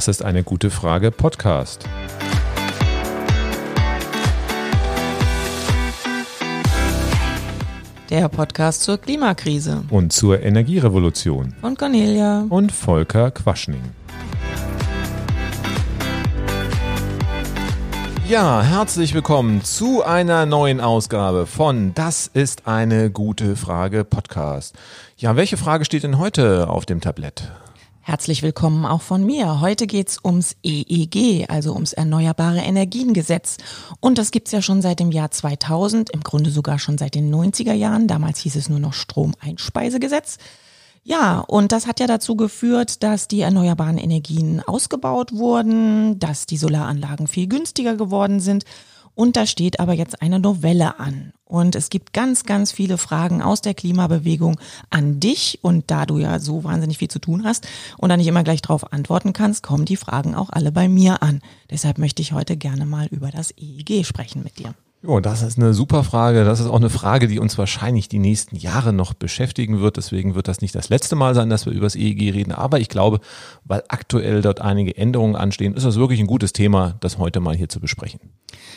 Das ist eine gute Frage Podcast. Der Podcast zur Klimakrise. Und zur Energierevolution. Von Cornelia. Und Volker Quaschning. Ja, herzlich willkommen zu einer neuen Ausgabe von Das ist eine gute Frage Podcast. Ja, welche Frage steht denn heute auf dem Tablett? Herzlich willkommen auch von mir. Heute geht's ums EEG, also ums Erneuerbare Energiengesetz. Und das gibt's ja schon seit dem Jahr 2000, im Grunde sogar schon seit den 90er Jahren. Damals hieß es nur noch Stromeinspeisegesetz. Ja, und das hat ja dazu geführt, dass die erneuerbaren Energien ausgebaut wurden, dass die Solaranlagen viel günstiger geworden sind. Und da steht aber jetzt eine Novelle an. Und es gibt ganz, ganz viele Fragen aus der Klimabewegung an dich. Und da du ja so wahnsinnig viel zu tun hast und da nicht immer gleich drauf antworten kannst, kommen die Fragen auch alle bei mir an. Deshalb möchte ich heute gerne mal über das EEG sprechen mit dir. Jo, das ist eine super Frage. Das ist auch eine Frage, die uns wahrscheinlich die nächsten Jahre noch beschäftigen wird. Deswegen wird das nicht das letzte Mal sein, dass wir über das EEG reden. Aber ich glaube, weil aktuell dort einige Änderungen anstehen, ist das wirklich ein gutes Thema, das heute mal hier zu besprechen.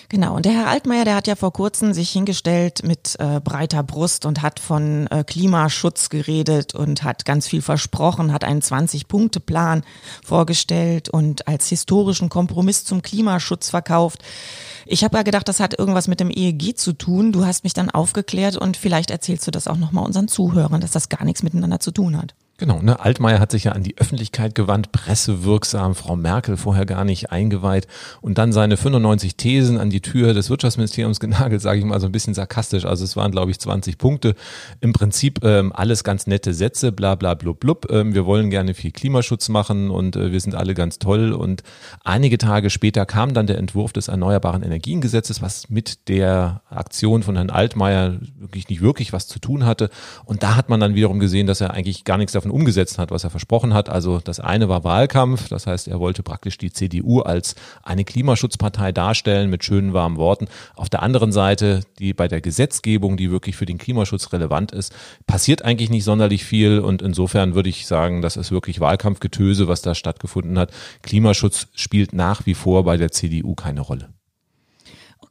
Genau. Und der Herr Altmaier, der hat ja vor kurzem sich hingestellt mit äh, breiter Brust und hat von äh, Klimaschutz geredet und hat ganz viel versprochen, hat einen 20-Punkte-Plan vorgestellt und als historischen Kompromiss zum Klimaschutz verkauft. Ich habe ja gedacht, das hat irgendwas mit dem EEG zu tun. Du hast mich dann aufgeklärt und vielleicht erzählst du das auch nochmal unseren Zuhörern, dass das gar nichts miteinander zu tun hat. Genau, ne? Altmaier hat sich ja an die Öffentlichkeit gewandt, pressewirksam, Frau Merkel vorher gar nicht eingeweiht und dann seine 95 Thesen an die Tür des Wirtschaftsministeriums genagelt, sage ich mal so ein bisschen sarkastisch. Also es waren, glaube ich, 20 Punkte. Im Prinzip ähm, alles ganz nette Sätze, bla bla blub blub. Ähm, wir wollen gerne viel Klimaschutz machen und äh, wir sind alle ganz toll. Und einige Tage später kam dann der Entwurf des Erneuerbaren Energiengesetzes, was mit der Aktion von Herrn Altmaier wirklich nicht wirklich was zu tun hatte. Und da hat man dann wiederum gesehen, dass er eigentlich gar nichts davon umgesetzt hat, was er versprochen hat. Also das eine war Wahlkampf, das heißt, er wollte praktisch die CDU als eine Klimaschutzpartei darstellen mit schönen warmen Worten. Auf der anderen Seite, die bei der Gesetzgebung, die wirklich für den Klimaschutz relevant ist, passiert eigentlich nicht sonderlich viel und insofern würde ich sagen, das ist wirklich Wahlkampfgetöse, was da stattgefunden hat. Klimaschutz spielt nach wie vor bei der CDU keine Rolle.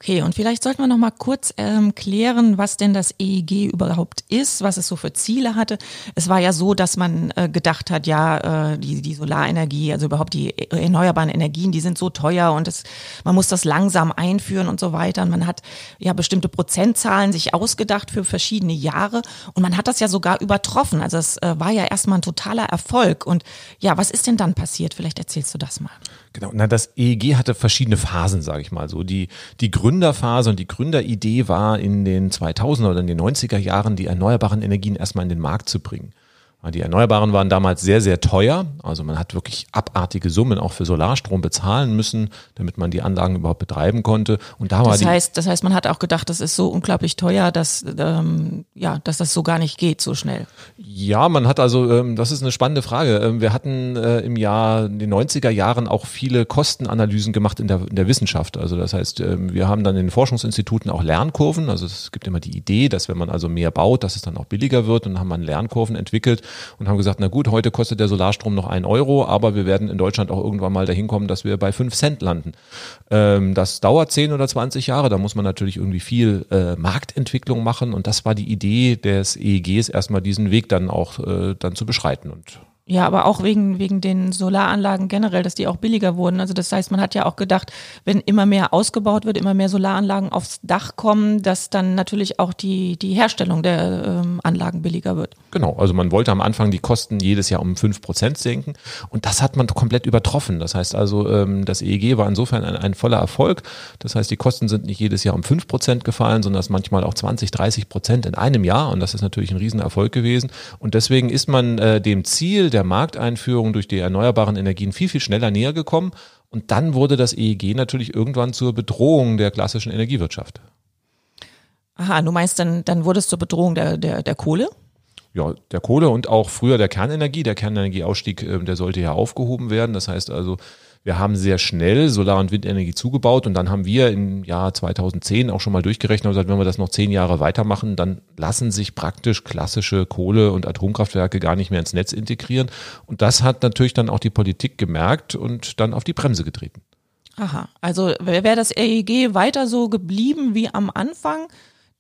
Okay, und vielleicht sollten wir noch mal kurz ähm, klären, was denn das EEG überhaupt ist, was es so für Ziele hatte. Es war ja so, dass man äh, gedacht hat, ja, äh, die, die Solarenergie, also überhaupt die erneuerbaren Energien, die sind so teuer und es, man muss das langsam einführen und so weiter. Und man hat ja bestimmte Prozentzahlen sich ausgedacht für verschiedene Jahre und man hat das ja sogar übertroffen. Also es äh, war ja erstmal ein totaler Erfolg. Und ja, was ist denn dann passiert? Vielleicht erzählst du das mal. Genau, na, das EEG hatte verschiedene Phasen, sage ich mal so. Die, die Gründerphase und die Gründeridee war in den 2000er oder in den 90er Jahren, die erneuerbaren Energien erstmal in den Markt zu bringen. Die Erneuerbaren waren damals sehr, sehr teuer. Also man hat wirklich abartige Summen auch für Solarstrom bezahlen müssen, damit man die Anlagen überhaupt betreiben konnte. Und da war das heißt, das heißt, man hat auch gedacht, das ist so unglaublich teuer, dass ähm, ja, dass das so gar nicht geht so schnell. Ja, man hat also, ähm, das ist eine spannende Frage. Ähm, wir hatten äh, im Jahr in den 90er Jahren auch viele Kostenanalysen gemacht in der, in der Wissenschaft. Also das heißt, ähm, wir haben dann in den Forschungsinstituten auch Lernkurven. Also es gibt immer die Idee, dass wenn man also mehr baut, dass es dann auch billiger wird. Und dann haben man Lernkurven entwickelt und haben gesagt, na gut, heute kostet der Solarstrom noch ein Euro, aber wir werden in Deutschland auch irgendwann mal dahin kommen, dass wir bei fünf Cent landen. Ähm, das dauert zehn oder zwanzig Jahre, da muss man natürlich irgendwie viel äh, Marktentwicklung machen und das war die Idee des EEGs, erstmal diesen Weg dann auch äh, dann zu beschreiten und ja, aber auch wegen, wegen den Solaranlagen generell, dass die auch billiger wurden. Also das heißt, man hat ja auch gedacht, wenn immer mehr ausgebaut wird, immer mehr Solaranlagen aufs Dach kommen, dass dann natürlich auch die, die Herstellung der ähm, Anlagen billiger wird. Genau, also man wollte am Anfang die Kosten jedes Jahr um fünf Prozent senken und das hat man komplett übertroffen. Das heißt also, ähm, das EEG war insofern ein, ein voller Erfolg. Das heißt, die Kosten sind nicht jedes Jahr um fünf Prozent gefallen, sondern es manchmal auch 20, 30 Prozent in einem Jahr und das ist natürlich ein Riesenerfolg gewesen. Und deswegen ist man äh, dem Ziel der Markteinführung durch die erneuerbaren Energien viel, viel schneller näher gekommen. Und dann wurde das EEG natürlich irgendwann zur Bedrohung der klassischen Energiewirtschaft. Aha, du meinst, dann, dann wurde es zur Bedrohung der, der, der Kohle? ja, der Kohle und auch früher der Kernenergie. Der Kernenergieausstieg, äh, der sollte ja aufgehoben werden. Das heißt also, Wir haben sehr schnell Solar- und Windenergie zugebaut und dann haben wir im Jahr 2010 auch schon mal durchgerechnet und gesagt, wenn wir das noch zehn Jahre weitermachen, dann lassen sich praktisch klassische Kohle- und Atomkraftwerke gar nicht mehr ins Netz integrieren. Und das hat natürlich dann auch die Politik gemerkt und dann auf die Bremse getreten. Aha, also wäre das EEG weiter so geblieben wie am Anfang,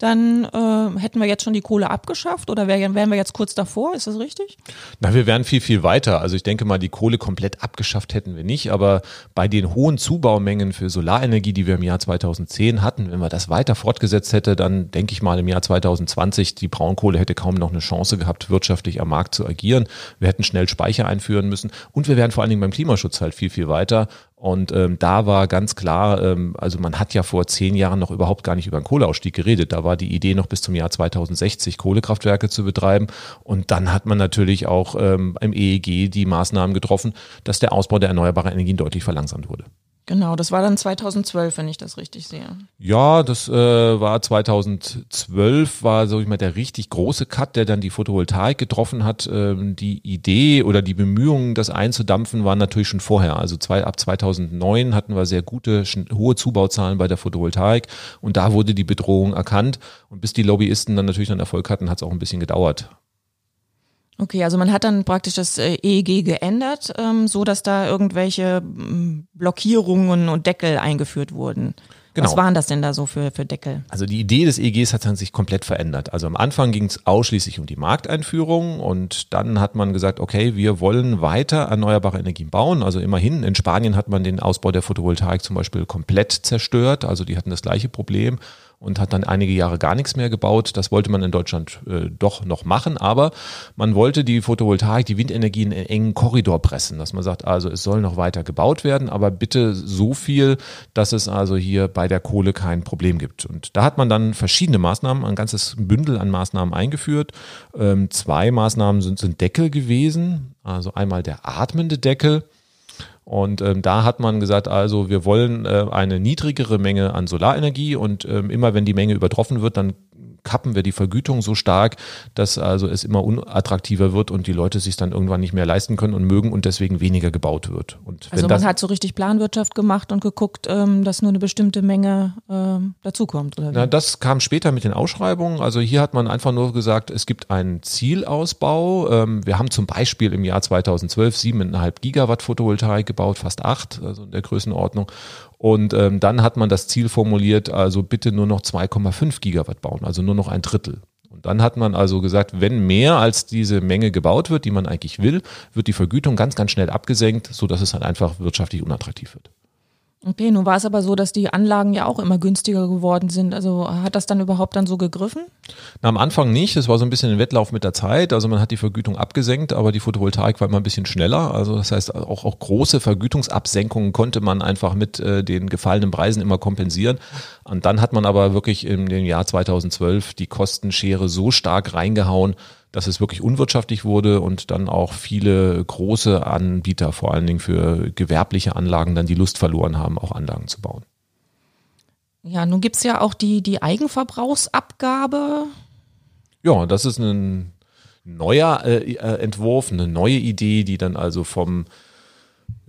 dann äh, hätten wir jetzt schon die Kohle abgeschafft oder wär, wären wir jetzt kurz davor, ist das richtig? Na, wir wären viel, viel weiter. Also ich denke mal, die Kohle komplett abgeschafft hätten wir nicht, aber bei den hohen Zubaumengen für Solarenergie, die wir im Jahr 2010 hatten, wenn wir das weiter fortgesetzt hätte, dann denke ich mal im Jahr 2020, die Braunkohle hätte kaum noch eine Chance gehabt, wirtschaftlich am Markt zu agieren. Wir hätten schnell Speicher einführen müssen und wir wären vor allen Dingen beim Klimaschutz halt viel, viel weiter. Und ähm, da war ganz klar, ähm, also man hat ja vor zehn Jahren noch überhaupt gar nicht über einen Kohleausstieg geredet. Da war die Idee noch bis zum Jahr 2060 Kohlekraftwerke zu betreiben. Und dann hat man natürlich auch ähm, im EEG die Maßnahmen getroffen, dass der Ausbau der erneuerbaren Energien deutlich verlangsamt wurde. Genau, das war dann 2012, wenn ich das richtig sehe. Ja, das äh, war 2012, war so ich mal der richtig große Cut, der dann die Photovoltaik getroffen hat. Ähm, die Idee oder die Bemühungen, das einzudampfen, waren natürlich schon vorher. Also zwei, ab 2009 hatten wir sehr gute, hohe Zubauzahlen bei der Photovoltaik und da wurde die Bedrohung erkannt. Und bis die Lobbyisten dann natürlich dann Erfolg hatten, hat es auch ein bisschen gedauert. Okay, also man hat dann praktisch das äh, EEG geändert, ähm, so dass da irgendwelche mm, Blockierungen und Deckel eingeführt wurden. Genau. Was waren das denn da so für, für Deckel? Also die Idee des EEGs hat sich komplett verändert. Also am Anfang ging es ausschließlich um die Markteinführung und dann hat man gesagt, okay, wir wollen weiter erneuerbare Energien bauen. Also immerhin, in Spanien hat man den Ausbau der Photovoltaik zum Beispiel komplett zerstört. Also die hatten das gleiche Problem und hat dann einige Jahre gar nichts mehr gebaut. Das wollte man in Deutschland äh, doch noch machen, aber man wollte die Photovoltaik, die Windenergie in einen engen Korridor pressen, dass man sagt, also es soll noch weiter gebaut werden, aber bitte so viel, dass es also hier bei der Kohle kein Problem gibt. Und da hat man dann verschiedene Maßnahmen, ein ganzes Bündel an Maßnahmen eingeführt. Ähm, zwei Maßnahmen sind, sind Deckel gewesen, also einmal der atmende Deckel. Und ähm, da hat man gesagt, also wir wollen äh, eine niedrigere Menge an Solarenergie und ähm, immer wenn die Menge übertroffen wird, dann kappen wir die Vergütung so stark, dass also es immer unattraktiver wird und die Leute sich dann irgendwann nicht mehr leisten können und mögen und deswegen weniger gebaut wird. Und also man hat so richtig Planwirtschaft gemacht und geguckt, ähm, dass nur eine bestimmte Menge ähm, dazukommt. Oder wie? Na, das kam später mit den Ausschreibungen. Also hier hat man einfach nur gesagt, es gibt einen Zielausbau. Ähm, wir haben zum Beispiel im Jahr 2012 7,5 Gigawatt Photovoltaik gebaut, fast acht, also in der Größenordnung. Und ähm, dann hat man das Ziel formuliert, also bitte nur noch 2,5 Gigawatt bauen, also nur noch ein Drittel. Und dann hat man also gesagt, wenn mehr als diese Menge gebaut wird, die man eigentlich will, wird die Vergütung ganz, ganz schnell abgesenkt, so dass es halt einfach wirtschaftlich unattraktiv wird. Okay, nun war es aber so, dass die Anlagen ja auch immer günstiger geworden sind. Also hat das dann überhaupt dann so gegriffen? Na, am Anfang nicht. Es war so ein bisschen ein Wettlauf mit der Zeit. Also man hat die Vergütung abgesenkt, aber die Photovoltaik war immer ein bisschen schneller. Also das heißt, auch, auch große Vergütungsabsenkungen konnte man einfach mit äh, den gefallenen Preisen immer kompensieren. Und dann hat man aber wirklich im Jahr 2012 die Kostenschere so stark reingehauen, dass es wirklich unwirtschaftlich wurde und dann auch viele große Anbieter, vor allen Dingen für gewerbliche Anlagen, dann die Lust verloren haben, auch Anlagen zu bauen. Ja, nun gibt's ja auch die, die Eigenverbrauchsabgabe. Ja, das ist ein neuer äh, äh Entwurf, eine neue Idee, die dann also vom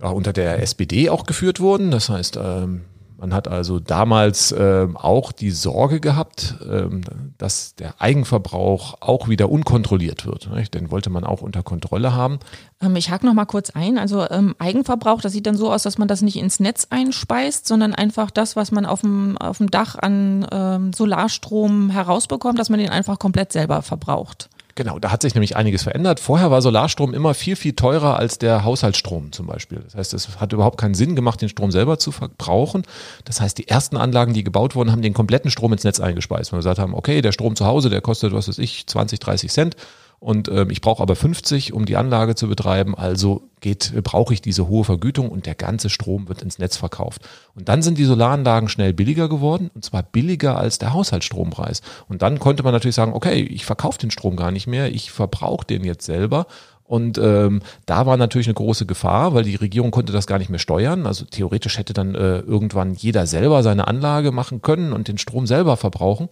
ja, unter der SPD auch geführt wurden. Das heißt, ähm, man hat also damals äh, auch die Sorge gehabt, ähm, dass der Eigenverbrauch auch wieder unkontrolliert wird. Nicht? Den wollte man auch unter Kontrolle haben. Ähm, ich hake noch mal kurz ein. Also ähm, Eigenverbrauch, das sieht dann so aus, dass man das nicht ins Netz einspeist, sondern einfach das, was man auf dem, auf dem Dach an ähm, Solarstrom herausbekommt, dass man den einfach komplett selber verbraucht. Genau, da hat sich nämlich einiges verändert. Vorher war Solarstrom immer viel, viel teurer als der Haushaltsstrom zum Beispiel. Das heißt, es hat überhaupt keinen Sinn gemacht, den Strom selber zu verbrauchen. Das heißt, die ersten Anlagen, die gebaut wurden, haben den kompletten Strom ins Netz eingespeist. Weil wir gesagt haben, okay, der Strom zu Hause, der kostet, was weiß ich, 20, 30 Cent und ähm, ich brauche aber 50, um die Anlage zu betreiben, also geht, brauche ich diese hohe Vergütung und der ganze Strom wird ins Netz verkauft. Und dann sind die Solaranlagen schnell billiger geworden und zwar billiger als der Haushaltsstrompreis. Und dann konnte man natürlich sagen, okay, ich verkaufe den Strom gar nicht mehr, ich verbrauche den jetzt selber und ähm, da war natürlich eine große Gefahr, weil die Regierung konnte das gar nicht mehr steuern. Also theoretisch hätte dann äh, irgendwann jeder selber seine Anlage machen können und den Strom selber verbrauchen.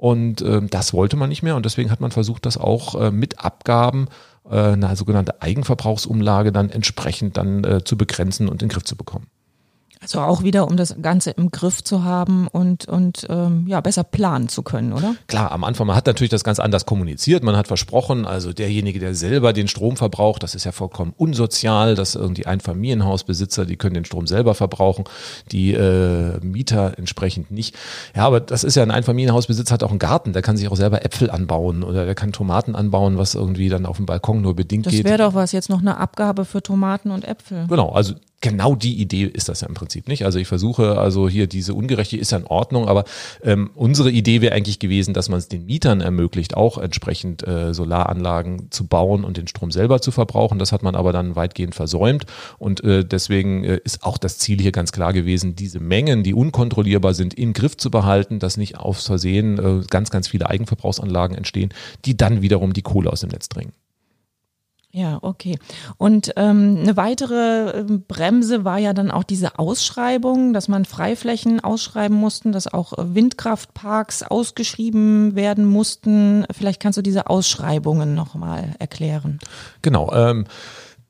Und äh, das wollte man nicht mehr und deswegen hat man versucht, das auch äh, mit Abgaben, äh, eine sogenannte Eigenverbrauchsumlage dann entsprechend dann äh, zu begrenzen und in den Griff zu bekommen. Also auch wieder, um das Ganze im Griff zu haben und, und ähm, ja, besser planen zu können, oder? Klar, am Anfang, man hat natürlich das ganz anders kommuniziert. Man hat versprochen, also derjenige, der selber den Strom verbraucht, das ist ja vollkommen unsozial, dass irgendwie Einfamilienhausbesitzer, die können den Strom selber verbrauchen, die äh, Mieter entsprechend nicht. Ja, aber das ist ja ein Einfamilienhausbesitzer hat auch einen Garten, der kann sich auch selber Äpfel anbauen oder der kann Tomaten anbauen, was irgendwie dann auf dem Balkon nur bedingt das geht. Das wäre doch was, jetzt noch eine Abgabe für Tomaten und Äpfel. Genau, also genau die Idee ist das ja im Prinzip nicht. Also ich versuche also hier diese Ungerechte ist ja in Ordnung, aber ähm, unsere Idee wäre eigentlich gewesen, dass man es den Mietern ermöglicht, auch entsprechend äh, Solaranlagen zu bauen und den Strom selber zu verbrauchen. Das hat man aber dann weitgehend versäumt und äh, deswegen äh, ist auch das Ziel hier ganz klar gewesen, diese Mengen, die unkontrollierbar sind, im Griff zu behalten, dass nicht aufs Versehen äh, ganz, ganz viele Eigenverbrauchsanlagen entstehen, die dann wiederum die Kohle aus dem Netz dringen. Ja, okay. Und ähm, eine weitere ähm, Bremse war ja dann auch diese Ausschreibung, dass man Freiflächen ausschreiben mussten, dass auch Windkraftparks ausgeschrieben werden mussten. Vielleicht kannst du diese Ausschreibungen nochmal erklären. Genau. Ähm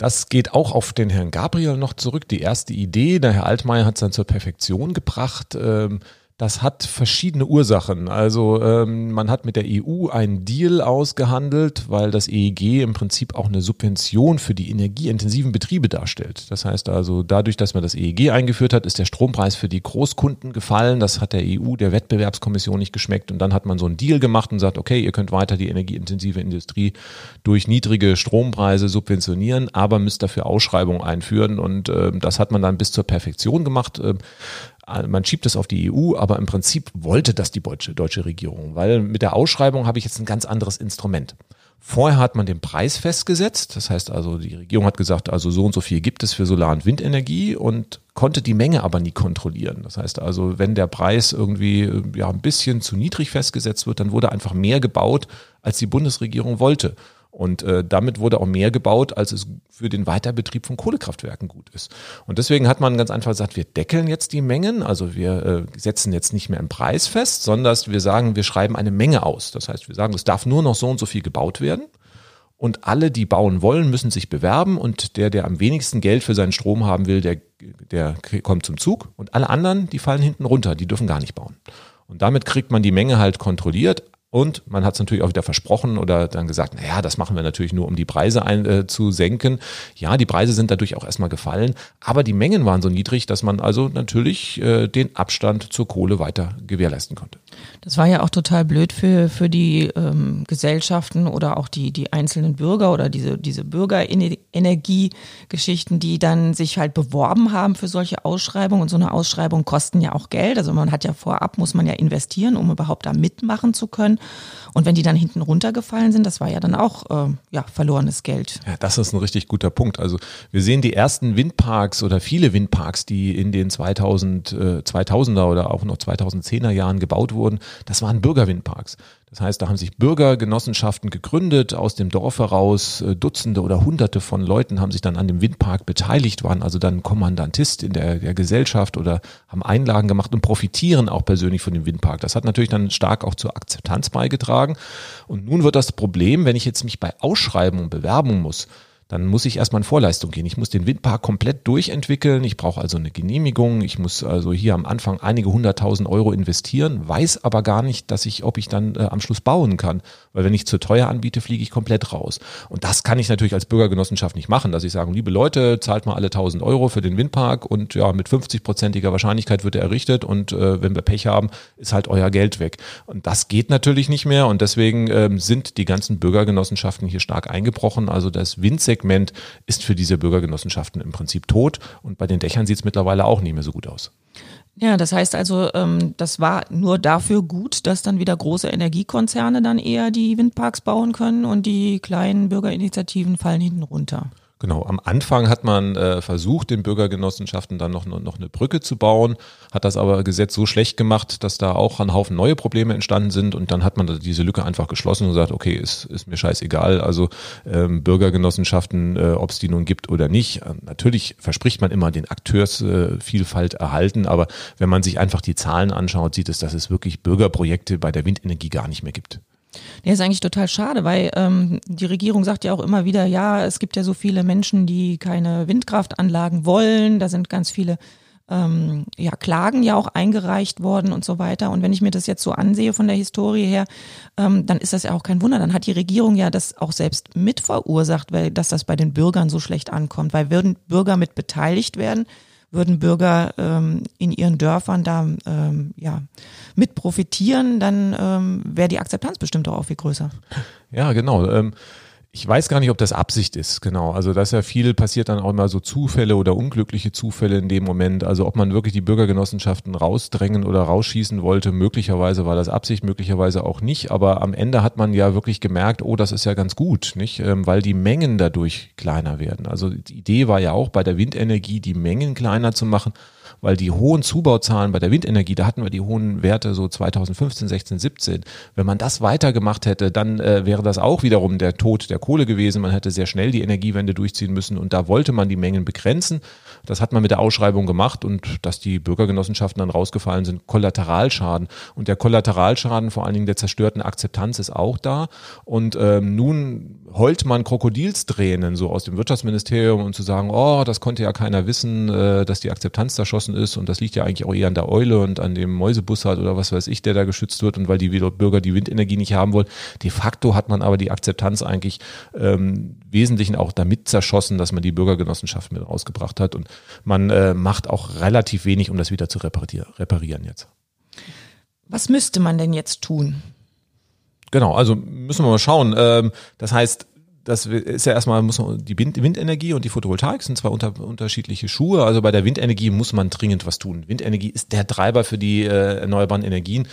das geht auch auf den Herrn Gabriel noch zurück. Die erste Idee, der Herr Altmaier hat es dann zur Perfektion gebracht. Ähm, das hat verschiedene Ursachen. Also ähm, man hat mit der EU einen Deal ausgehandelt, weil das EEG im Prinzip auch eine Subvention für die energieintensiven Betriebe darstellt. Das heißt also, dadurch, dass man das EEG eingeführt hat, ist der Strompreis für die Großkunden gefallen. Das hat der EU, der Wettbewerbskommission nicht geschmeckt. Und dann hat man so einen Deal gemacht und sagt, okay, ihr könnt weiter die energieintensive Industrie durch niedrige Strompreise subventionieren, aber müsst dafür Ausschreibungen einführen. Und äh, das hat man dann bis zur Perfektion gemacht. Äh, man schiebt es auf die EU, aber im Prinzip wollte das die deutsche, deutsche Regierung, weil mit der Ausschreibung habe ich jetzt ein ganz anderes Instrument. Vorher hat man den Preis festgesetzt, das heißt also, die Regierung hat gesagt, also so und so viel gibt es für Solar- und Windenergie und konnte die Menge aber nie kontrollieren. Das heißt also, wenn der Preis irgendwie ja ein bisschen zu niedrig festgesetzt wird, dann wurde einfach mehr gebaut, als die Bundesregierung wollte. Und äh, damit wurde auch mehr gebaut, als es für den Weiterbetrieb von Kohlekraftwerken gut ist. Und deswegen hat man ganz einfach gesagt, wir deckeln jetzt die Mengen, also wir äh, setzen jetzt nicht mehr einen Preis fest, sondern wir sagen, wir schreiben eine Menge aus. Das heißt, wir sagen, es darf nur noch so und so viel gebaut werden. Und alle, die bauen wollen, müssen sich bewerben. Und der, der am wenigsten Geld für seinen Strom haben will, der, der kommt zum Zug. Und alle anderen, die fallen hinten runter, die dürfen gar nicht bauen. Und damit kriegt man die Menge halt kontrolliert, und man hat es natürlich auch wieder versprochen oder dann gesagt, naja, das machen wir natürlich nur, um die Preise ein, äh, zu senken. Ja, die Preise sind dadurch auch erstmal gefallen, aber die Mengen waren so niedrig, dass man also natürlich äh, den Abstand zur Kohle weiter gewährleisten konnte. Das war ja auch total blöd für, für die ähm, Gesellschaften oder auch die, die einzelnen Bürger oder diese, diese Bürgerenergiegeschichten, die dann sich halt beworben haben für solche Ausschreibungen. Und so eine Ausschreibung kosten ja auch Geld. Also man hat ja vorab, muss man ja investieren, um überhaupt da mitmachen zu können. Und wenn die dann hinten runtergefallen sind, das war ja dann auch äh, ja, verlorenes Geld. Ja, das ist ein richtig guter Punkt. Also wir sehen die ersten Windparks oder viele Windparks, die in den 2000, äh, 2000er oder auch noch 2010er Jahren gebaut wurden, das waren Bürgerwindparks. Das heißt, da haben sich Bürgergenossenschaften gegründet aus dem Dorf heraus. Äh, Dutzende oder Hunderte von Leuten haben sich dann an dem Windpark beteiligt, waren also dann Kommandantist in der, der Gesellschaft oder haben Einlagen gemacht und profitieren auch persönlich von dem Windpark. Das hat natürlich dann stark auch zur Akzeptanz beigetragen. Und nun wird das Problem, wenn ich jetzt mich bei Ausschreibungen bewerben muss, dann muss ich erstmal in Vorleistung gehen. Ich muss den Windpark komplett durchentwickeln. Ich brauche also eine Genehmigung. Ich muss also hier am Anfang einige hunderttausend Euro investieren, weiß aber gar nicht, dass ich, ob ich dann äh, am Schluss bauen kann. Weil wenn ich zu teuer anbiete, fliege ich komplett raus. Und das kann ich natürlich als Bürgergenossenschaft nicht machen, dass ich sage, liebe Leute, zahlt mal alle tausend Euro für den Windpark und ja, mit 50-prozentiger Wahrscheinlichkeit wird er errichtet und äh, wenn wir Pech haben, ist halt euer Geld weg. Und das geht natürlich nicht mehr und deswegen ähm, sind die ganzen Bürgergenossenschaften hier stark eingebrochen. Also das Windsek Segment ist für diese Bürgergenossenschaften im Prinzip tot und bei den Dächern sieht es mittlerweile auch nicht mehr so gut aus. Ja, das heißt also, ähm, das war nur dafür gut, dass dann wieder große Energiekonzerne dann eher die Windparks bauen können und die kleinen Bürgerinitiativen fallen hinten runter. Genau, am Anfang hat man äh, versucht, den Bürgergenossenschaften dann noch, noch eine Brücke zu bauen, hat das aber Gesetz so schlecht gemacht, dass da auch ein Haufen neue Probleme entstanden sind und dann hat man diese Lücke einfach geschlossen und gesagt, okay, ist, ist mir scheißegal, also ähm, Bürgergenossenschaften, äh, ob es die nun gibt oder nicht. Äh, natürlich verspricht man immer den Akteursvielfalt äh, erhalten, aber wenn man sich einfach die Zahlen anschaut, sieht es, dass es wirklich Bürgerprojekte bei der Windenergie gar nicht mehr gibt. Nee, ist eigentlich total schade, weil ähm, die Regierung sagt ja auch immer wieder, ja, es gibt ja so viele Menschen, die keine Windkraftanlagen wollen. Da sind ganz viele ähm, ja, Klagen ja auch eingereicht worden und so weiter. Und wenn ich mir das jetzt so ansehe von der Historie her, ähm, dann ist das ja auch kein Wunder. Dann hat die Regierung ja das auch selbst mit verursacht, weil dass das bei den Bürgern so schlecht ankommt. Weil würden Bürger mit beteiligt werden, würden Bürger ähm, in ihren Dörfern da ähm, ja, mit profitieren, dann ähm, wäre die Akzeptanz bestimmt auch viel größer. Ja, genau. Ähm ich weiß gar nicht, ob das Absicht ist, genau. Also dass ja viel passiert dann auch immer so Zufälle oder unglückliche Zufälle in dem Moment. Also ob man wirklich die Bürgergenossenschaften rausdrängen oder rausschießen wollte, möglicherweise war das Absicht, möglicherweise auch nicht. Aber am Ende hat man ja wirklich gemerkt, oh, das ist ja ganz gut, nicht? Ähm, weil die Mengen dadurch kleiner werden. Also die Idee war ja auch bei der Windenergie, die Mengen kleiner zu machen weil die hohen Zubauzahlen bei der Windenergie, da hatten wir die hohen Werte so 2015, 16, 17. Wenn man das weitergemacht hätte, dann äh, wäre das auch wiederum der Tod der Kohle gewesen. Man hätte sehr schnell die Energiewende durchziehen müssen und da wollte man die Mengen begrenzen. Das hat man mit der Ausschreibung gemacht und dass die Bürgergenossenschaften dann rausgefallen sind, Kollateralschaden. Und der Kollateralschaden vor allen Dingen der zerstörten Akzeptanz ist auch da. Und ähm, nun heult man Krokodilstränen so aus dem Wirtschaftsministerium und zu sagen, oh, das konnte ja keiner wissen, äh, dass die Akzeptanz zerschossen ist und das liegt ja eigentlich auch eher an der Eule und an dem Mäusebussard oder was weiß ich, der da geschützt wird und weil die Bürger die Windenergie nicht haben wollen. De facto hat man aber die Akzeptanz eigentlich ähm, Wesentlichen auch damit zerschossen, dass man die Bürgergenossenschaft mit rausgebracht hat und man äh, macht auch relativ wenig, um das wieder zu reparieren jetzt. Was müsste man denn jetzt tun? Genau, also müssen wir mal schauen. Ähm, das heißt, das ist ja erstmal muss man, die Windenergie und die Photovoltaik sind zwei unter, unterschiedliche Schuhe. Also bei der Windenergie muss man dringend was tun. Windenergie ist der Treiber für die äh, erneuerbaren Energien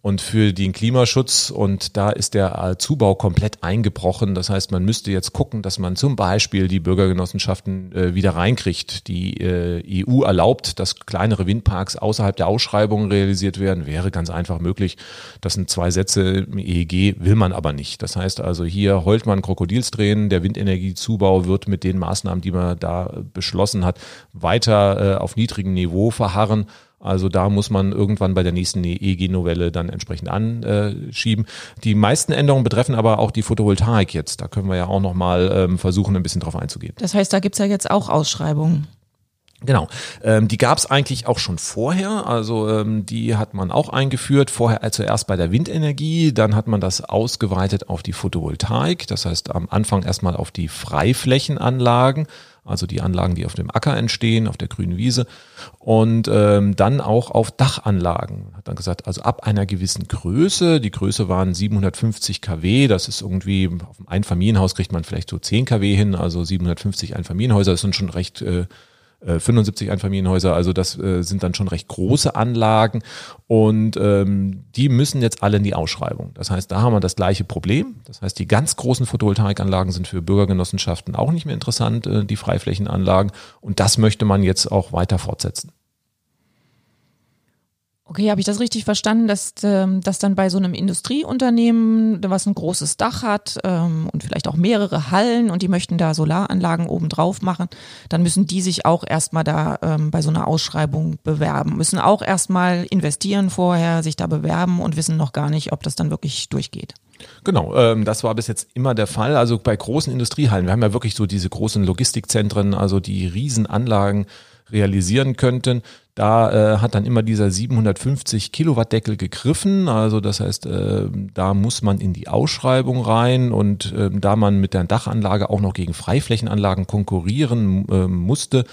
und für den Klimaschutz. Und da ist der Zubau komplett eingebrochen. Das heißt, man müsste jetzt gucken, dass man zum Beispiel die Bürgergenossenschaften äh, wieder reinkriegt. Die äh, EU erlaubt, dass kleinere Windparks außerhalb der Ausschreibungen realisiert werden. Wäre ganz einfach möglich. Das sind zwei Sätze im EEG, will man aber nicht. Das heißt also, hier heult man Krokodilstränen. Der Windenergiezubau wird mit den Maßnahmen, die man da beschlossen hat, weiter äh, auf niedrigem Niveau verharren. Also da muss man irgendwann bei der nächsten EG-Novelle dann entsprechend anschieben. Die meisten Änderungen betreffen aber auch die Photovoltaik jetzt. Da können wir ja auch nochmal ähm, versuchen, ein bisschen drauf einzugehen. Das heißt, da gibt's ja jetzt auch Ausschreibungen. Genau, ähm, die gab es eigentlich auch schon vorher, also ähm, die hat man auch eingeführt, vorher zuerst bei der Windenergie, dann hat man das ausgeweitet auf die Photovoltaik, das heißt am Anfang erstmal auf die Freiflächenanlagen also die Anlagen, die auf dem Acker entstehen, auf der grünen Wiese und ähm, dann auch auf Dachanlagen. Hat dann gesagt, also ab einer gewissen Größe, die Größe waren 750 kW, das ist irgendwie, auf einem Einfamilienhaus kriegt man vielleicht so 10 kW hin, also 750 Einfamilienhäuser, das sind schon recht äh, 75 äh, Einfamilienhäuser, also das äh, sind dann schon recht große Anlagen und ähm, die müssen jetzt alle in die Ausschreibung. Das heißt, da haben wir das gleiche Problem. Das heißt, die ganz großen Photovoltaikanlagen sind für Bürgergenossenschaften auch nicht mehr interessant, äh, die Freiflächenanlagen und das möchte man jetzt auch weiter fortsetzen. Okay, habe ich das richtig verstanden, dass, ähm, dass dann bei so einem Industrieunternehmen, was ein großes Dach hat ähm, und vielleicht auch mehrere Hallen und die möchten da Solaranlagen oben drauf machen, dann müssen die sich auch erstmal da ähm, bei so einer Ausschreibung bewerben, müssen auch erstmal investieren vorher, sich da bewerben und wissen noch gar nicht, ob das dann wirklich durchgeht. Genau, ähm, das war bis jetzt immer der Fall. Also bei großen Industriehallen, wir haben ja wirklich so diese großen Logistikzentren, also die Riesenanlagen realisieren könnten. Da äh, hat dann immer dieser 750 Kilowatt Deckel gegriffen. Also das heißt, äh, da muss man in die Ausschreibung rein und äh, da man mit der Dachanlage auch noch gegen Freiflächenanlagen konkurrieren äh, musste,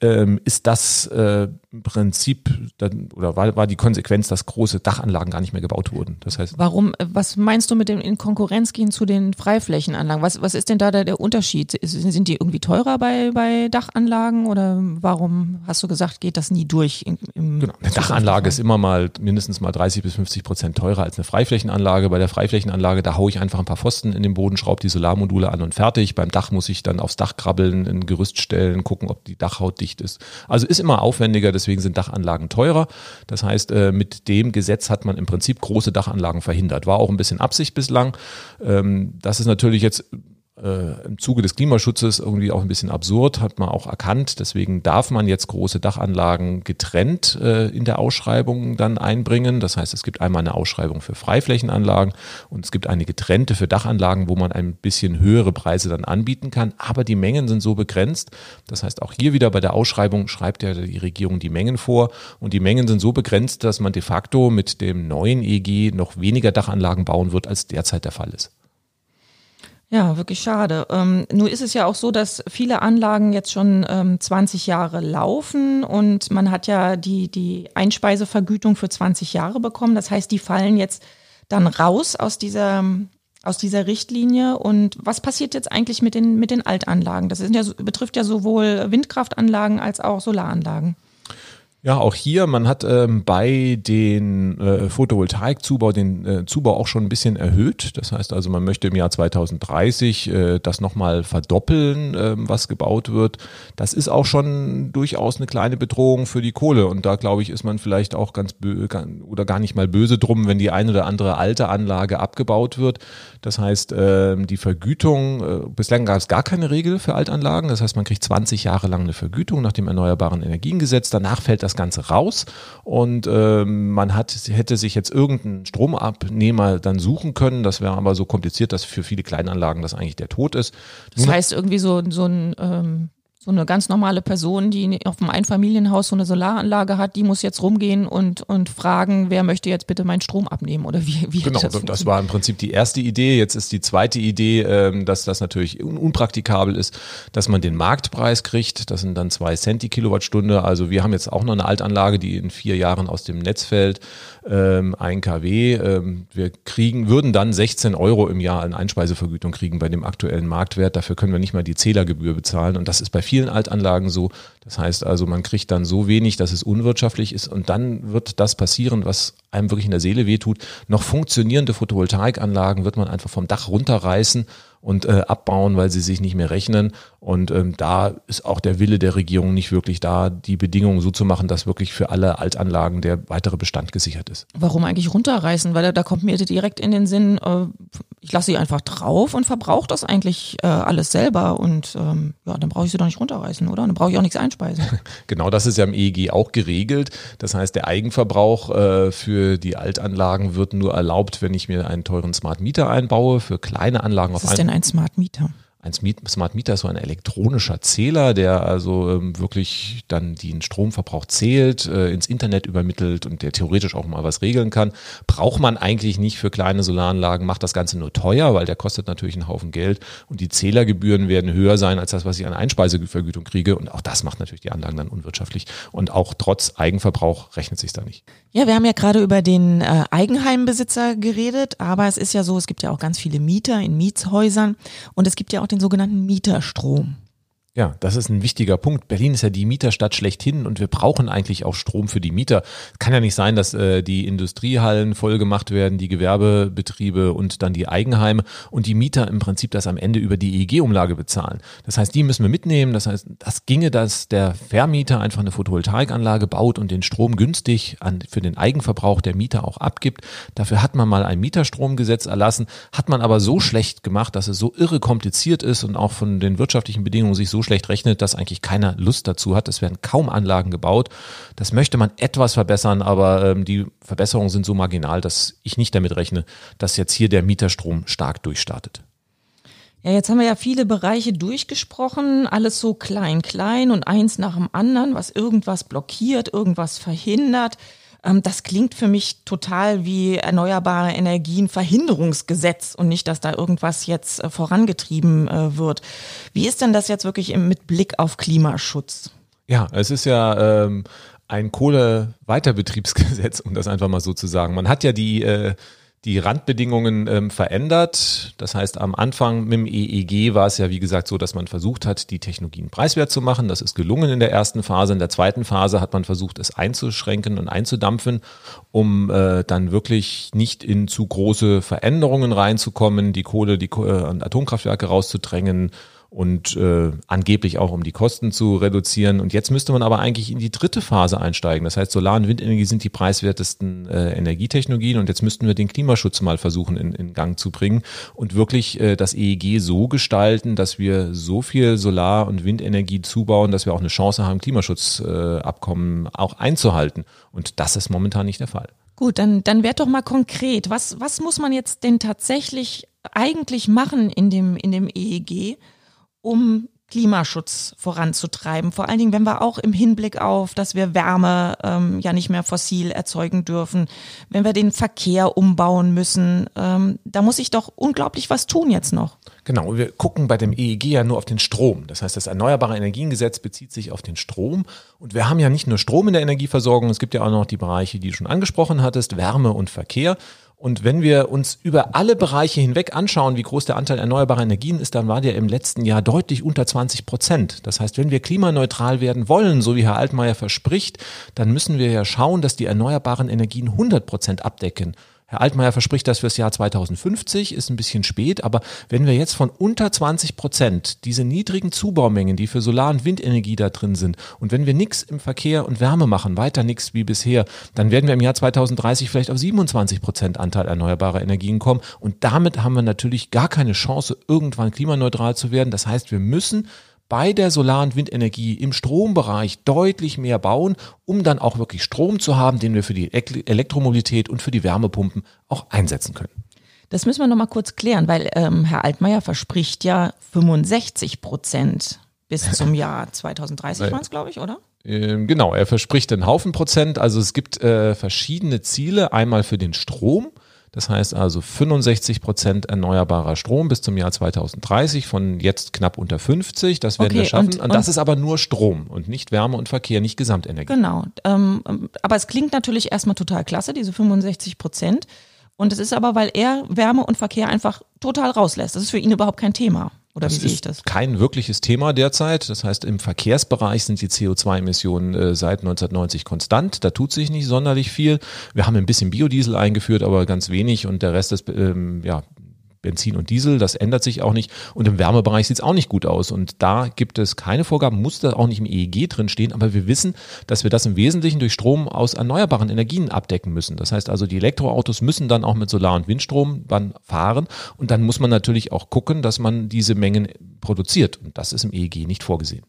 äh, ist das äh, Prinzip dann, oder war, war die Konsequenz, dass große Dachanlagen gar nicht mehr gebaut wurden. Das heißt, warum? Was meinst du mit dem in Konkurrenz gehen zu den Freiflächenanlagen? Was was ist denn da der, der Unterschied? Sind die irgendwie teurer bei bei Dachanlagen oder warum hast du gesagt, geht das nie durch? Nicht im, im Genau. Eine Dachanlage ist immer mal mindestens mal 30 bis 50 Prozent teurer als eine Freiflächenanlage. Bei der Freiflächenanlage, da haue ich einfach ein paar Pfosten in den Boden, schraube die Solarmodule an und fertig. Beim Dach muss ich dann aufs Dach krabbeln, ein Gerüst stellen, gucken, ob die Dachhaut dicht ist. Also ist immer aufwendiger, deswegen sind Dachanlagen teurer. Das heißt, äh, mit dem Gesetz hat man im Prinzip große Dachanlagen verhindert. War auch ein bisschen Absicht bislang. Ähm, das ist natürlich jetzt äh, im Zuge des Klimaschutzes irgendwie auch ein bisschen absurd, hat man auch erkannt. Deswegen darf man jetzt große Dachanlagen getrennt äh, in der Ausschreibung dann einbringen. Das heißt, es gibt einmal eine Ausschreibung für Freiflächenanlagen und es gibt eine getrennte für Dachanlagen, wo man ein bisschen höhere Preise dann anbieten kann. Aber die Mengen sind so begrenzt. Das heißt, auch hier wieder bei der Ausschreibung schreibt ja die Regierung die Mengen vor und die Mengen sind so begrenzt, dass man de facto mit dem neuen EG noch weniger Dachanlagen bauen wird, als derzeit der Fall ist. Ja, wirklich schade. Ähm, nur ist es ja auch so, dass viele Anlagen jetzt schon ähm, 20 Jahre laufen und man hat ja die, die Einspeisevergütung für 20 Jahre bekommen. Das heißt, die fallen jetzt dann raus aus dieser, aus dieser Richtlinie. Und was passiert jetzt eigentlich mit den, mit den Altanlagen? Das ja, betrifft ja sowohl Windkraftanlagen als auch Solaranlagen. Ja, auch hier, man hat ähm, bei den äh, Photovoltaikzubau den äh, Zubau auch schon ein bisschen erhöht. Das heißt also, man möchte im Jahr 2030 äh, das nochmal verdoppeln, äh, was gebaut wird. Das ist auch schon durchaus eine kleine Bedrohung für die Kohle. Und da glaube ich, ist man vielleicht auch ganz oder gar nicht mal böse drum, wenn die eine oder andere alte Anlage abgebaut wird. Das heißt, äh, die Vergütung, äh, bislang gab es gar keine Regel für Altanlagen. Das heißt, man kriegt 20 Jahre lang eine Vergütung nach dem Erneuerbaren Energiengesetz. Danach fällt das Ganze raus und äh, man hat, hätte sich jetzt irgendeinen Stromabnehmer dann suchen können. Das wäre aber so kompliziert, dass für viele Kleinanlagen das eigentlich der Tod ist. Das heißt irgendwie so, so ein ähm so eine ganz normale Person, die auf dem Einfamilienhaus so eine Solaranlage hat, die muss jetzt rumgehen und, und fragen, wer möchte jetzt bitte meinen Strom abnehmen oder wie, wie Genau, das, das war im Prinzip die erste Idee. Jetzt ist die zweite Idee, ähm, dass das natürlich unpraktikabel ist, dass man den Marktpreis kriegt. Das sind dann zwei Cent die Kilowattstunde. Also wir haben jetzt auch noch eine Altanlage, die in vier Jahren aus dem Netz fällt, ähm, ein kW. Ähm, wir kriegen, würden dann 16 Euro im Jahr an Einspeisevergütung kriegen bei dem aktuellen Marktwert. Dafür können wir nicht mal die Zählergebühr bezahlen und das ist bei vielen Altanlagen so. Das heißt also, man kriegt dann so wenig, dass es unwirtschaftlich ist und dann wird das passieren, was einem wirklich in der Seele wehtut. Noch funktionierende Photovoltaikanlagen wird man einfach vom Dach runterreißen und äh, abbauen, weil sie sich nicht mehr rechnen. Und ähm, da ist auch der Wille der Regierung nicht wirklich da, die Bedingungen so zu machen, dass wirklich für alle Altanlagen der weitere Bestand gesichert ist. Warum eigentlich runterreißen? Weil da, da kommt mir direkt in den Sinn, äh, ich lasse sie einfach drauf und verbrauche das eigentlich äh, alles selber. Und ähm, ja, dann brauche ich sie doch nicht runterreißen, oder? Dann brauche ich auch nichts einspeisen. genau, das ist ja im EEG auch geregelt. Das heißt, der Eigenverbrauch äh, für die Altanlagen wird nur erlaubt, wenn ich mir einen teuren Smart Meter einbaue. Für kleine Anlagen Was auf einen ein Smart Meter? Ein Smart Meter ist so ein elektronischer Zähler, der also ähm, wirklich dann den Stromverbrauch zählt, äh, ins Internet übermittelt und der theoretisch auch mal was regeln kann. Braucht man eigentlich nicht für kleine Solaranlagen, macht das Ganze nur teuer, weil der kostet natürlich einen Haufen Geld und die Zählergebühren werden höher sein als das, was ich an Einspeisevergütung kriege und auch das macht natürlich die Anlagen dann unwirtschaftlich und auch trotz Eigenverbrauch rechnet sich da nicht. Ja, wir haben ja gerade über den äh, Eigenheimbesitzer geredet, aber es ist ja so, es gibt ja auch ganz viele Mieter in Mietshäusern und es gibt ja auch den sogenannten Mieterstrom. Ja, das ist ein wichtiger Punkt. Berlin ist ja die Mieterstadt schlechthin und wir brauchen eigentlich auch Strom für die Mieter. Kann ja nicht sein, dass äh, die Industriehallen voll gemacht werden, die Gewerbebetriebe und dann die Eigenheime und die Mieter im Prinzip das am Ende über die EEG-Umlage bezahlen. Das heißt, die müssen wir mitnehmen. Das heißt, das ginge, dass der Vermieter einfach eine Photovoltaikanlage baut und den Strom günstig an, für den Eigenverbrauch der Mieter auch abgibt. Dafür hat man mal ein Mieterstromgesetz erlassen, hat man aber so schlecht gemacht, dass es so irre kompliziert ist und auch von den wirtschaftlichen Bedingungen sich so schlecht rechnet, dass eigentlich keiner Lust dazu hat. Es werden kaum Anlagen gebaut. Das möchte man etwas verbessern, aber ähm, die Verbesserungen sind so marginal, dass ich nicht damit rechne, dass jetzt hier der Mieterstrom stark durchstartet. Ja, jetzt haben wir ja viele Bereiche durchgesprochen, alles so klein, klein und eins nach dem anderen, was irgendwas blockiert, irgendwas verhindert. Ähm, das klingt für mich total wie erneuerbare Energien Verhinderungsgesetz und nicht, dass da irgendwas jetzt äh, vorangetrieben äh, wird. Wie ist denn das jetzt wirklich mit Blick auf Klimaschutz? Ja, es ist ja ähm, ein Kohleweiterbetriebsgesetz, um das einfach mal so zu sagen. Man hat ja die äh, die Randbedingungen ähm, verändert. Das heißt, am Anfang mit dem EEG war es ja, wie gesagt, so, dass man versucht hat, die Technologien preiswert zu machen. Das ist gelungen in der ersten Phase. In der zweiten Phase hat man versucht, es einzuschränken und einzudampfen, um äh, dann wirklich nicht in zu große Veränderungen reinzukommen, die Kohle, die äh, Atomkraftwerke rauszudrängen und äh, angeblich auch um die Kosten zu reduzieren. Und jetzt müsste man aber eigentlich in die dritte Phase einsteigen. Das heißt, Solar- und Windenergie sind die preiswertesten äh, Energietechnologien und jetzt müssten wir den Klimaschutz mal versuchen in, in Gang zu bringen und wirklich äh, das EEG so gestalten, dass wir so viel Solar- und Windenergie zubauen, dass wir auch eine Chance haben, Klimaschutzabkommen äh, auch einzuhalten. Und das ist momentan nicht der Fall. Gut, dann, dann werd doch mal konkret. Was, was muss man jetzt denn tatsächlich eigentlich machen in dem, in dem EEG? Um Klimaschutz voranzutreiben. Vor allen Dingen, wenn wir auch im Hinblick auf, dass wir Wärme ähm, ja nicht mehr fossil erzeugen dürfen, wenn wir den Verkehr umbauen müssen, ähm, da muss ich doch unglaublich was tun jetzt noch. Genau, wir gucken bei dem EEG ja nur auf den Strom. Das heißt, das Erneuerbare Energiengesetz bezieht sich auf den Strom. Und wir haben ja nicht nur Strom in der Energieversorgung, es gibt ja auch noch die Bereiche, die du schon angesprochen hattest, Wärme und Verkehr. Und wenn wir uns über alle Bereiche hinweg anschauen, wie groß der Anteil erneuerbarer Energien ist, dann war der im letzten Jahr deutlich unter 20 Prozent. Das heißt, wenn wir klimaneutral werden wollen, so wie Herr Altmaier verspricht, dann müssen wir ja schauen, dass die erneuerbaren Energien 100 Prozent abdecken. Herr Altmaier verspricht das fürs Jahr 2050, ist ein bisschen spät, aber wenn wir jetzt von unter 20 Prozent diese niedrigen Zubaumengen, die für Solar- und Windenergie da drin sind, und wenn wir nichts im Verkehr und Wärme machen, weiter nichts wie bisher, dann werden wir im Jahr 2030 vielleicht auf 27 Prozent Anteil erneuerbarer Energien kommen. Und damit haben wir natürlich gar keine Chance, irgendwann klimaneutral zu werden. Das heißt, wir müssen bei der Solar- und Windenergie im Strombereich deutlich mehr bauen, um dann auch wirklich Strom zu haben, den wir für die Elektromobilität und für die Wärmepumpen auch einsetzen können. Das müssen wir nochmal kurz klären, weil ähm, Herr Altmaier verspricht ja 65 Prozent bis zum Jahr 2030 waren es, glaube ich, oder? Ähm, genau, er verspricht einen Haufen Prozent. Also es gibt äh, verschiedene Ziele. Einmal für den Strom. Das heißt also 65 Prozent erneuerbarer Strom bis zum Jahr 2030 von jetzt knapp unter 50. Das werden okay, wir schaffen. Und, und, das ist aber nur Strom und nicht Wärme und Verkehr, nicht Gesamtenergie. Genau. Ähm, aber es klingt natürlich erstmal total klasse, diese 65 Prozent. Und es ist aber, weil er Wärme und Verkehr einfach total rauslässt. Das ist für ihn überhaupt kein Thema. Oder das wie sehe ich das? Kein wirkliches Thema derzeit. Das heißt, im Verkehrsbereich sind die CO2-Emissionen äh, seit 1990 konstant. Da tut sich nicht sonderlich viel. Wir haben ein bisschen Biodiesel eingeführt, aber ganz wenig und der Rest ist ähm, ja Benzin und Diesel, das ändert sich auch nicht. Und im Wärmebereich sieht es auch nicht gut aus. Und da gibt es keine Vorgaben, muss da auch nicht im EEG drin stehen, aber wir wissen, dass wir das im Wesentlichen durch Strom aus erneuerbaren Energien abdecken müssen. Das heißt also, die Elektroautos müssen dann auch mit Solar- und Windstrom dann fahren. Und dann muss man natürlich auch gucken, dass man diese Mengen produziert. Und das ist im EEG nicht vorgesehen.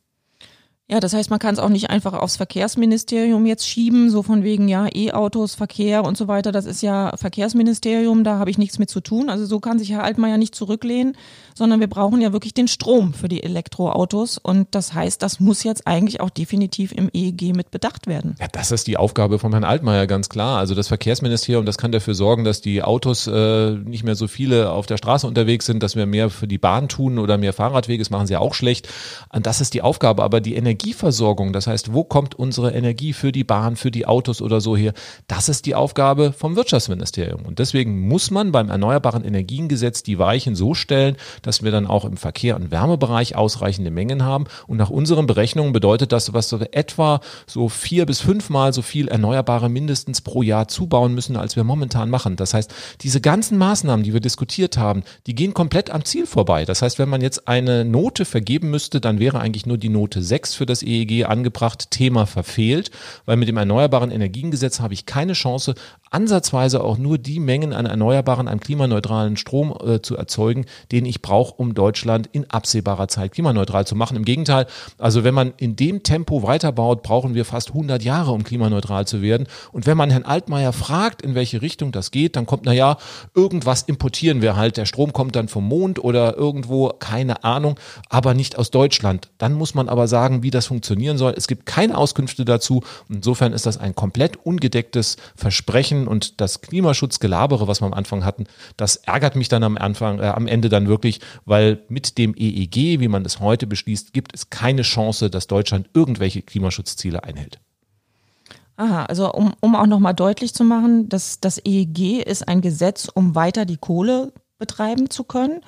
Ja, das heißt, man kann es auch nicht einfach aufs Verkehrsministerium jetzt schieben, so von wegen, ja, E-Autos, Verkehr und so weiter. Das ist ja Verkehrsministerium, da habe ich nichts mit zu tun. Also so kann sich Herr Altmaier nicht zurücklehnen, sondern wir brauchen ja wirklich den Strom für die Elektroautos. Und das heißt, das muss jetzt eigentlich auch definitiv im EEG mit bedacht werden. Ja, das ist die Aufgabe von Herrn Altmaier, ganz klar. Also das Verkehrsministerium, das kann dafür sorgen, dass die Autos äh, nicht mehr so viele auf der Straße unterwegs sind, dass wir mehr für die Bahn tun oder mehr Fahrradwege. Das machen sie ja auch schlecht. Und das ist die Aufgabe. Aber die Energie Energieversorgung, das heißt, wo kommt unsere Energie für die Bahn, für die Autos oder so her, das ist die Aufgabe vom Wirtschaftsministerium. Und deswegen muss man beim Erneuerbaren Energiengesetz die Weichen so stellen, dass wir dann auch im Verkehr- und Wärmebereich ausreichende Mengen haben. Und nach unseren Berechnungen bedeutet das, was so etwa so vier bis fünfmal so viel Erneuerbare mindestens pro Jahr zubauen müssen, als wir momentan machen. Das heißt, diese ganzen Maßnahmen, die wir diskutiert haben, die gehen komplett am Ziel vorbei. Das heißt, wenn man jetzt eine Note vergeben müsste, dann wäre eigentlich nur die Note 6 für für das EEG angebracht, Thema verfehlt, weil mit dem Erneuerbaren Energiengesetz habe ich keine Chance, ansatzweise auch nur die Mengen an erneuerbaren, an klimaneutralen Strom äh, zu erzeugen, den ich brauche, um Deutschland in absehbarer Zeit klimaneutral zu machen. Im Gegenteil, also wenn man in dem Tempo weiterbaut, brauchen wir fast 100 Jahre, um klimaneutral zu werden. Und wenn man Herrn Altmaier fragt, in welche Richtung das geht, dann kommt, na ja, irgendwas importieren wir halt. Der Strom kommt dann vom Mond oder irgendwo, keine Ahnung, aber nicht aus Deutschland. Dann muss man aber sagen, wie das funktionieren soll. Es gibt keine Auskünfte dazu. Insofern ist das ein komplett ungedecktes Versprechen und das Klimaschutzgelabere, was wir am Anfang hatten, das ärgert mich dann am Anfang, äh, am Ende dann wirklich, weil mit dem EEG, wie man es heute beschließt, gibt es keine Chance, dass Deutschland irgendwelche Klimaschutzziele einhält. Aha, also um, um auch nochmal deutlich zu machen, dass das EEG ist ein Gesetz, um weiter die Kohle betreiben zu können.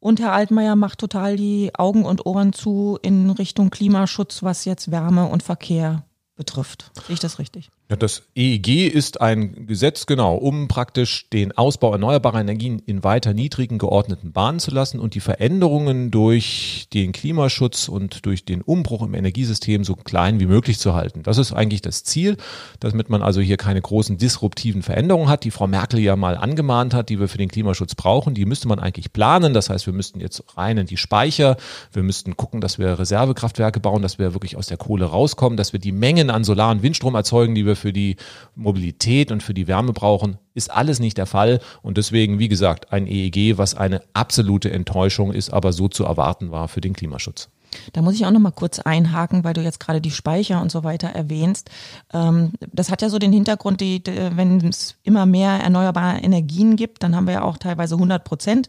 Und Herr Altmaier macht total die Augen und Ohren zu in Richtung Klimaschutz, was jetzt Wärme und Verkehr betrifft. Sehe ich das richtig? Ja, das EEG ist ein Gesetz, genau, um praktisch den Ausbau erneuerbarer Energien in weiter niedrigen geordneten Bahnen zu lassen und die Veränderungen durch den Klimaschutz und durch den Umbruch im Energiesystem so klein wie möglich zu halten. Das ist eigentlich das Ziel, damit man also hier keine großen disruptiven Veränderungen hat, die Frau Merkel ja mal angemahnt hat, die wir für den Klimaschutz brauchen. Die müsste man eigentlich planen. Das heißt, wir müssten jetzt rein in die Speicher. Wir müssten gucken, dass wir Reservekraftwerke bauen, dass wir wirklich aus der Kohle rauskommen, dass wir die Mengen an Solar- und Windstrom erzeugen, die wir für die Mobilität und für die Wärme brauchen, ist alles nicht der Fall. Und deswegen, wie gesagt, ein EEG, was eine absolute Enttäuschung ist, aber so zu erwarten war für den Klimaschutz. Da muss ich auch noch mal kurz einhaken, weil du jetzt gerade die Speicher und so weiter erwähnst. Ähm, das hat ja so den Hintergrund, die, wenn es immer mehr erneuerbare Energien gibt, dann haben wir ja auch teilweise 100 Prozent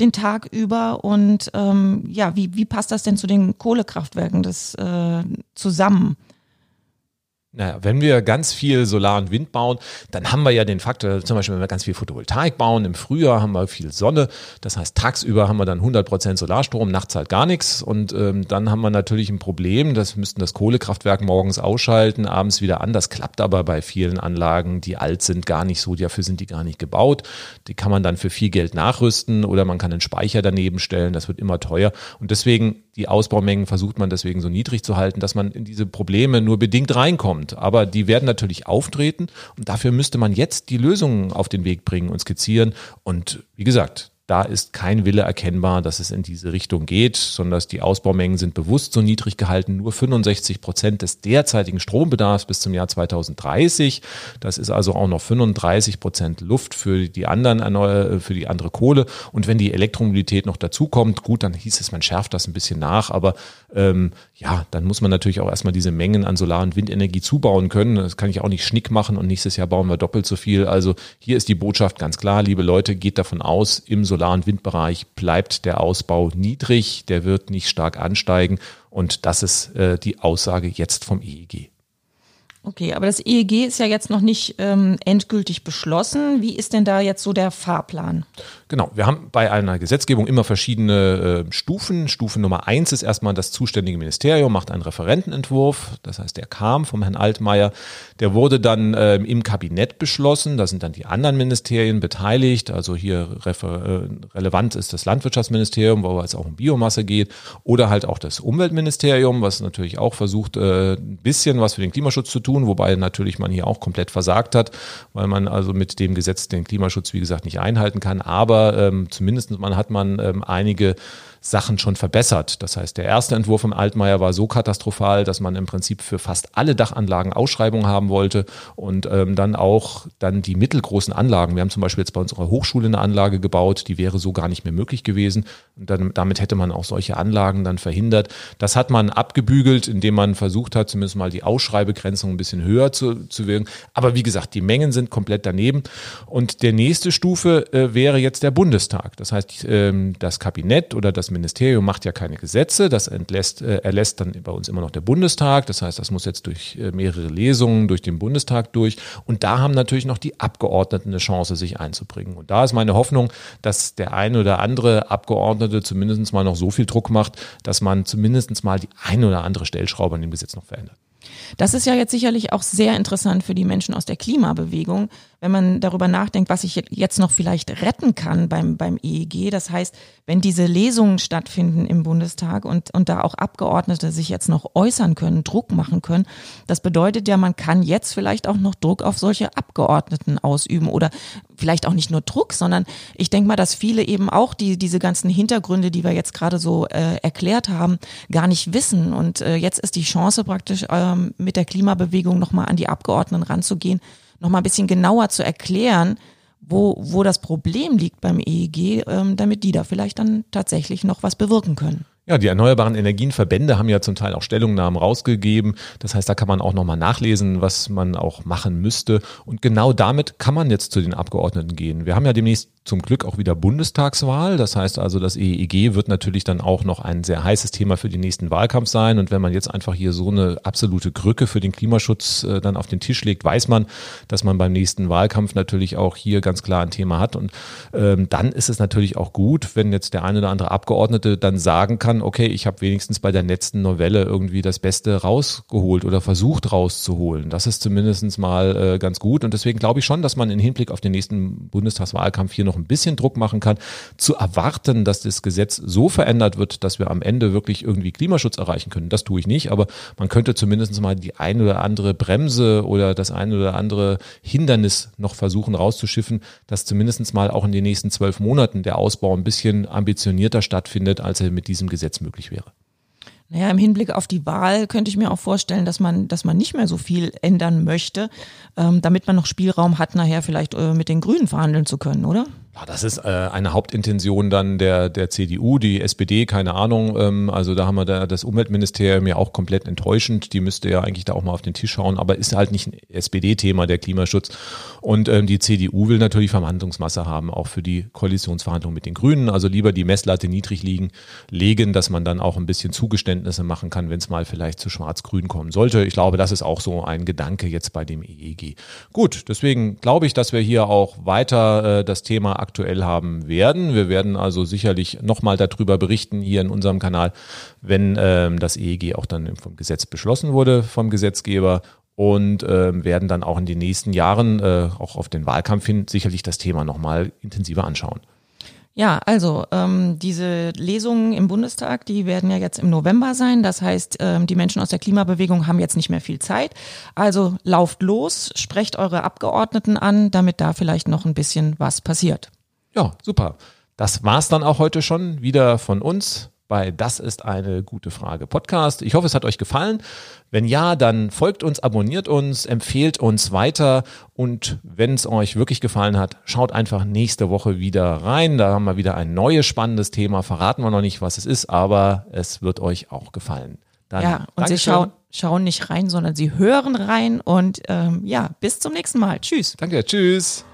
den Tag über. Und ähm, ja, wie, wie passt das denn zu den Kohlekraftwerken das äh, zusammen? Naja, wenn wir ganz viel Solar und Wind bauen, dann haben wir ja den Faktor, zum Beispiel wenn wir ganz viel Photovoltaik bauen, im Frühjahr haben wir viel Sonne, das heißt tagsüber haben wir dann 100 Prozent Solarstrom, nachts halt gar nichts und ähm, dann haben wir natürlich ein Problem, das müssten das Kohlekraftwerk morgens ausschalten, abends wieder an, das klappt aber bei vielen Anlagen, die alt sind, gar nicht so, dafür sind die gar nicht gebaut, die kann man dann für viel Geld nachrüsten oder man kann einen Speicher daneben stellen, das wird immer teuer. Und deswegen die Ausbaumengen versucht man deswegen so niedrig zu halten, dass man in diese Probleme nur bedingt reinkommt. Aber die werden natürlich auftreten und dafür müsste man jetzt die Lösungen auf den Weg bringen und skizzieren. Und wie gesagt, da ist kein Wille erkennbar, dass es in diese Richtung geht, sondern die Ausbaumengen sind bewusst so niedrig gehalten. Nur 65 Prozent des derzeitigen Strombedarfs bis zum Jahr 2030. Das ist also auch noch 35 Prozent Luft für die anderen, für die andere Kohle. Und wenn die Elektromobilität noch dazukommt, gut, dann hieß es, man schärft das ein bisschen nach. Aber ähm, ja, dann muss man natürlich auch erstmal diese Mengen an Solar- und Windenergie zubauen können. Das kann ich auch nicht schnick machen und nächstes Jahr bauen wir doppelt so viel. Also hier ist die Botschaft ganz klar, liebe Leute, geht davon aus, im Solar Solar- und Windbereich bleibt der Ausbau niedrig, der wird nicht stark ansteigen und das ist äh, die Aussage jetzt vom EEG. Okay, aber das EEG ist ja jetzt noch nicht ähm, endgültig beschlossen. Wie ist denn da jetzt so der Fahrplan? Genau, wir haben bei einer Gesetzgebung immer verschiedene äh, Stufen. Stufe Nummer eins ist erstmal das zuständige Ministerium, macht einen Referentenentwurf. Das heißt, der kam vom Herrn Altmaier. Der wurde dann äh, im Kabinett beschlossen. Da sind dann die anderen Ministerien beteiligt. Also hier äh, relevant ist das Landwirtschaftsministerium, wo es auch um Biomasse geht. Oder halt auch das Umweltministerium, was natürlich auch versucht, äh, ein bisschen was für den Klimaschutz zu tun, wobei natürlich man hier auch komplett versagt hat, weil man also mit dem Gesetz den Klimaschutz, wie gesagt, nicht einhalten kann. Aber aber ähm, zumindest man hat man ähm, einige Sachen schon verbessert. Das heißt, der erste Entwurf im Altmaier war so katastrophal, dass man im Prinzip für fast alle Dachanlagen Ausschreibungen haben wollte und ähm, dann auch dann die mittelgroßen Anlagen. Wir haben zum Beispiel jetzt bei unserer Hochschule eine Anlage gebaut, die wäre so gar nicht mehr möglich gewesen. Und dann, damit hätte man auch solche Anlagen dann verhindert. Das hat man abgebügelt, indem man versucht hat, zumindest mal die Ausschreibegrenzung ein bisschen höher zu, zu wirken. Aber wie gesagt, die Mengen sind komplett daneben. Und der nächste Stufe äh, wäre jetzt der Bundestag. Das heißt, ähm, das Kabinett oder das Ministerium macht ja keine Gesetze, das entlässt, äh, erlässt dann bei uns immer noch der Bundestag. Das heißt, das muss jetzt durch äh, mehrere Lesungen durch den Bundestag durch. Und da haben natürlich noch die Abgeordneten eine Chance, sich einzubringen. Und da ist meine Hoffnung, dass der eine oder andere Abgeordnete zumindest mal noch so viel Druck macht, dass man zumindest mal die eine oder andere Stellschraube an dem Gesetz noch verändert. Das ist ja jetzt sicherlich auch sehr interessant für die Menschen aus der Klimabewegung, wenn man darüber nachdenkt, was ich jetzt noch vielleicht retten kann beim, beim EEG. Das heißt, wenn diese Lesungen stattfinden im Bundestag und, und da auch Abgeordnete sich jetzt noch äußern können, Druck machen können, das bedeutet ja, man kann jetzt vielleicht auch noch Druck auf solche Abgeordneten ausüben oder vielleicht auch nicht nur Druck, sondern ich denke mal, dass viele eben auch die, diese ganzen Hintergründe, die wir jetzt gerade so äh, erklärt haben, gar nicht wissen. Und äh, jetzt ist die Chance praktisch ähm, mit der Klimabewegung nochmal an die Abgeordneten ranzugehen noch mal ein bisschen genauer zu erklären, wo, wo das Problem liegt beim EEG, ähm, damit die da vielleicht dann tatsächlich noch was bewirken können. Ja, die erneuerbaren Energienverbände haben ja zum Teil auch Stellungnahmen rausgegeben. Das heißt, da kann man auch nochmal nachlesen, was man auch machen müsste. Und genau damit kann man jetzt zu den Abgeordneten gehen. Wir haben ja demnächst zum Glück auch wieder Bundestagswahl. Das heißt also, das EEG wird natürlich dann auch noch ein sehr heißes Thema für den nächsten Wahlkampf sein. Und wenn man jetzt einfach hier so eine absolute Krücke für den Klimaschutz äh, dann auf den Tisch legt, weiß man, dass man beim nächsten Wahlkampf natürlich auch hier ganz klar ein Thema hat. Und ähm, dann ist es natürlich auch gut, wenn jetzt der eine oder andere Abgeordnete dann sagen kann, okay, ich habe wenigstens bei der letzten Novelle irgendwie das Beste rausgeholt oder versucht rauszuholen. Das ist zumindest mal äh, ganz gut. Und deswegen glaube ich schon, dass man im Hinblick auf den nächsten Bundestagswahlkampf hier noch ein bisschen Druck machen kann, zu erwarten, dass das Gesetz so verändert wird, dass wir am Ende wirklich irgendwie Klimaschutz erreichen können. Das tue ich nicht, aber man könnte zumindest mal die ein oder andere Bremse oder das ein oder andere Hindernis noch versuchen rauszuschiffen, dass zumindest mal auch in den nächsten zwölf Monaten der Ausbau ein bisschen ambitionierter stattfindet, als er mit diesem Gesetz möglich wäre. Naja, im Hinblick auf die Wahl könnte ich mir auch vorstellen, dass man, dass man nicht mehr so viel ändern möchte, ähm, damit man noch Spielraum hat, nachher vielleicht äh, mit den Grünen verhandeln zu können, oder? Ja, das ist äh, eine Hauptintention dann der, der CDU, die SPD, keine Ahnung. Ähm, also da haben wir da das Umweltministerium ja auch komplett enttäuschend. Die müsste ja eigentlich da auch mal auf den Tisch schauen, aber ist halt nicht ein SPD-Thema, der Klimaschutz. Und ähm, die CDU will natürlich Verhandlungsmasse haben, auch für die Koalitionsverhandlungen mit den Grünen. Also lieber die Messlatte niedrig liegen, legen, dass man dann auch ein bisschen Zugeständnisse machen kann, wenn es mal vielleicht zu Schwarz-Grün kommen sollte. Ich glaube, das ist auch so ein Gedanke jetzt bei dem EEG. Gut, deswegen glaube ich, dass wir hier auch weiter äh, das Thema aktuell haben werden. Wir werden also sicherlich nochmal darüber berichten hier in unserem Kanal, wenn ähm, das EEG auch dann vom Gesetz beschlossen wurde vom Gesetzgeber und äh, werden dann auch in den nächsten Jahren, äh, auch auf den Wahlkampf hin, sicherlich das Thema nochmal intensiver anschauen. Ja, also ähm, diese Lesungen im Bundestag, die werden ja jetzt im November sein. Das heißt, ähm, die Menschen aus der Klimabewegung haben jetzt nicht mehr viel Zeit. Also lauft los, sprecht eure Abgeordneten an, damit da vielleicht noch ein bisschen was passiert. Ja, super. Das war's dann auch heute schon wieder von uns bei Das ist eine gute Frage Podcast. Ich hoffe, es hat euch gefallen. Wenn ja, dann folgt uns, abonniert uns, empfehlt uns weiter und wenn es euch wirklich gefallen hat, schaut einfach nächste Woche wieder rein. Da haben wir wieder ein neues spannendes Thema. Verraten wir noch nicht, was es ist, aber es wird euch auch gefallen. Dann ja, und Dankeschön. Sie schauen, schauen nicht rein, sondern Sie hören rein und ähm, ja, bis zum nächsten Mal. Tschüss. Danke, tschüss.